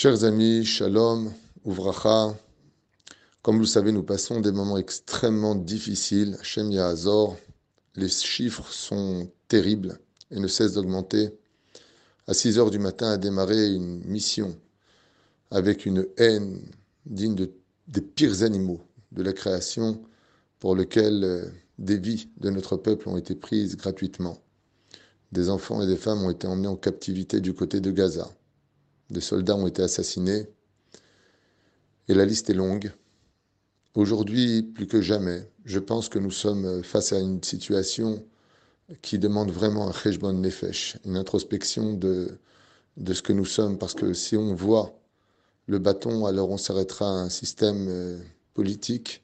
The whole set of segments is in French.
Chers amis, shalom, ouvracha. Comme vous le savez, nous passons des moments extrêmement difficiles. Hashem Yahazor, les chiffres sont terribles et ne cessent d'augmenter. À 6 heures du matin a démarré une mission avec une haine digne des pires animaux de la création pour lequel euh, des vies de notre peuple ont été prises gratuitement. Des enfants et des femmes ont été emmenés en captivité du côté de Gaza. Des soldats ont été assassinés. Et la liste est longue. Aujourd'hui, plus que jamais, je pense que nous sommes face à une situation qui demande vraiment un cheshbon nefesh, une introspection de, de ce que nous sommes, parce que si on voit le bâton, alors on s'arrêtera à un système euh, politique,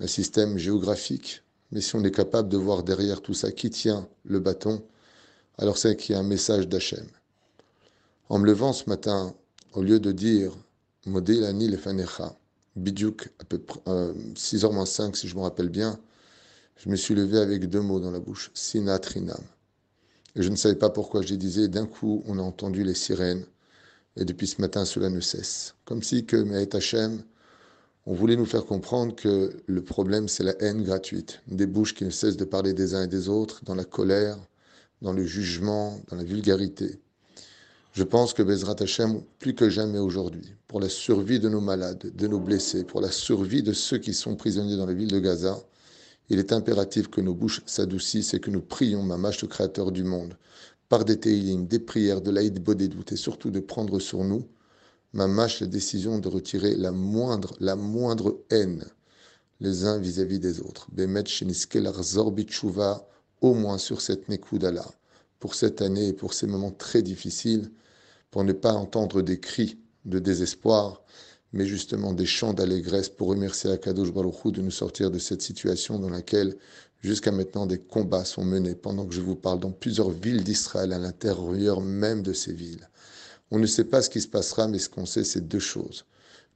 un système géographique, mais si on est capable de voir derrière tout ça qui tient le bâton, alors c'est qu'il y a un message d'Hachem. En me levant ce matin, au lieu de dire Modélani lefanecha, bidjouk, à peu près 6h moins 5 si je me rappelle bien, je me suis levé avec deux mots dans la bouche, Sinatrinam. Et je ne savais pas pourquoi je disais, d'un coup on a entendu les sirènes, et depuis ce matin cela ne cesse. Comme si que Hashem, on voulait nous faire comprendre que le problème c'est la haine gratuite, des bouches qui ne cessent de parler des uns et des autres, dans la colère, dans le jugement, dans la vulgarité. Je pense que Bezrat Hashem, plus que jamais aujourd'hui, pour la survie de nos malades, de nos blessés, pour la survie de ceux qui sont prisonniers dans la ville de Gaza, il est impératif que nos bouches s'adoucissent et que nous prions Mamash, le Créateur du monde, par des télim, des prières, de l'aïd doutes et surtout de prendre sur nous, Mamash, la décision de retirer la moindre, la moindre haine les uns vis-à-vis des autres. Bemet au moins sur cette Nekuda-là, pour cette année et pour ces moments très difficiles, pour ne pas entendre des cris de désespoir, mais justement des chants d'allégresse pour remercier Akadosh Baruch de nous sortir de cette situation dans laquelle, jusqu'à maintenant, des combats sont menés pendant que je vous parle dans plusieurs villes d'Israël, à l'intérieur même de ces villes. On ne sait pas ce qui se passera, mais ce qu'on sait, c'est deux choses.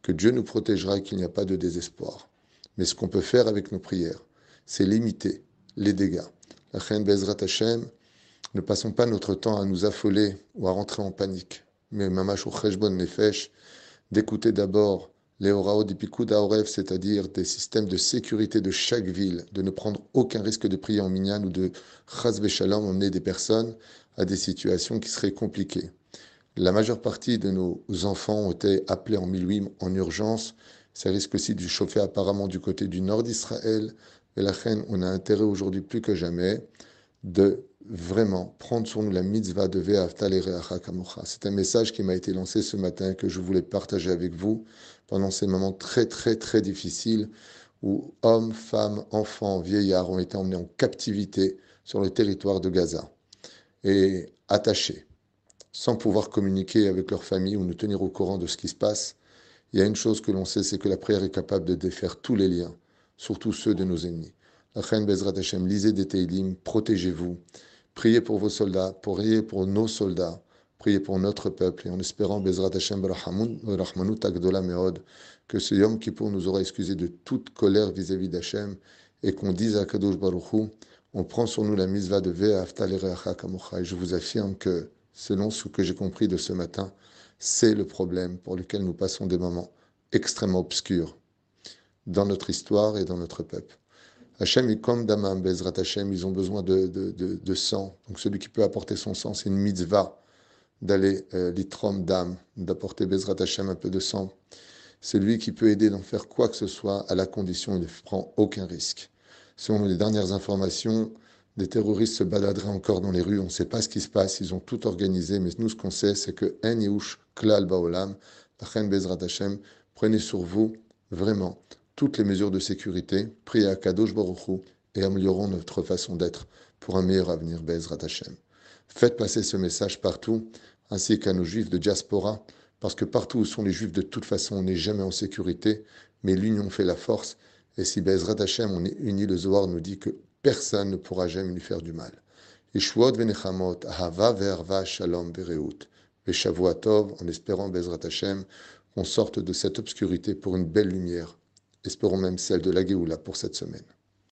Que Dieu nous protégera et qu'il n'y a pas de désespoir. Mais ce qu'on peut faire avec nos prières, c'est limiter les dégâts. La Bezrat Hashem, ne passons pas notre temps à nous affoler ou à rentrer en panique. Mais mamash ou cheshbon nefesh, d'écouter d'abord les orao d'Ipikud c'est-à-dire des systèmes de sécurité de chaque ville, de ne prendre aucun risque de prier en minyan ou de shalom emmener des personnes à des situations qui seraient compliquées. La majeure partie de nos enfants ont été appelés en minuit en urgence. Ça risque aussi de chauffer apparemment du côté du nord d'Israël. Et la reine, on a intérêt aujourd'hui plus que jamais de vraiment prendre sur nous la mitzvah de Kamocha. C'est un message qui m'a été lancé ce matin que je voulais partager avec vous pendant ces moments très très très difficiles où hommes, femmes, enfants, vieillards ont été emmenés en captivité sur le territoire de Gaza et attachés, sans pouvoir communiquer avec leur famille ou nous tenir au courant de ce qui se passe. Il y a une chose que l'on sait, c'est que la prière est capable de défaire tous les liens, surtout ceux de nos ennemis. La reine Bezrat Hashem, lisez des Teilim, protégez-vous. Priez pour vos soldats, priez pour nos soldats, priez pour notre peuple, et en espérant, Bezrat Hashem, que ce Yom Kippour nous aura excusé de toute colère vis-à-vis d'Hachem, et qu'on dise à Kadosh Baruchou, on prend sur nous la misva de et je vous affirme que, selon ce que j'ai compris de ce matin, c'est le problème pour lequel nous passons des moments extrêmement obscurs dans notre histoire et dans notre peuple. Hachem, comme Damam, Bezrat Hachem, ils ont besoin de, de, de, sang. Donc celui qui peut apporter son sang, c'est une mitzvah d'aller euh, l'itrom d'âme, d'apporter Bezrat Hachem un peu de sang. C'est lui qui peut aider d'en faire quoi que ce soit à la condition il ne prend aucun risque. Selon les dernières informations, des terroristes se baladeraient encore dans les rues. On ne sait pas ce qui se passe. Ils ont tout organisé. Mais nous, ce qu'on sait, c'est que En Klal Baolam, Bezrat Hachem, prenez sur vous vraiment toutes les mesures de sécurité, priez à Kadosh Baruch et améliorons notre façon d'être pour un meilleur avenir, Bezrat Hashem. Faites passer ce message partout, ainsi qu'à nos juifs de diaspora, parce que partout où sont les juifs, de toute façon, on n'est jamais en sécurité, mais l'union fait la force, et si Bezrat Hashem, on est unis, le Zohar nous dit que personne ne pourra jamais lui faire du mal. Venechamot, ahava ve'arva shalom ve'reut. Tov, en espérant Bezrat Hashem, qu'on sorte de cette obscurité pour une belle lumière espérons même celle de la Géoula pour cette semaine.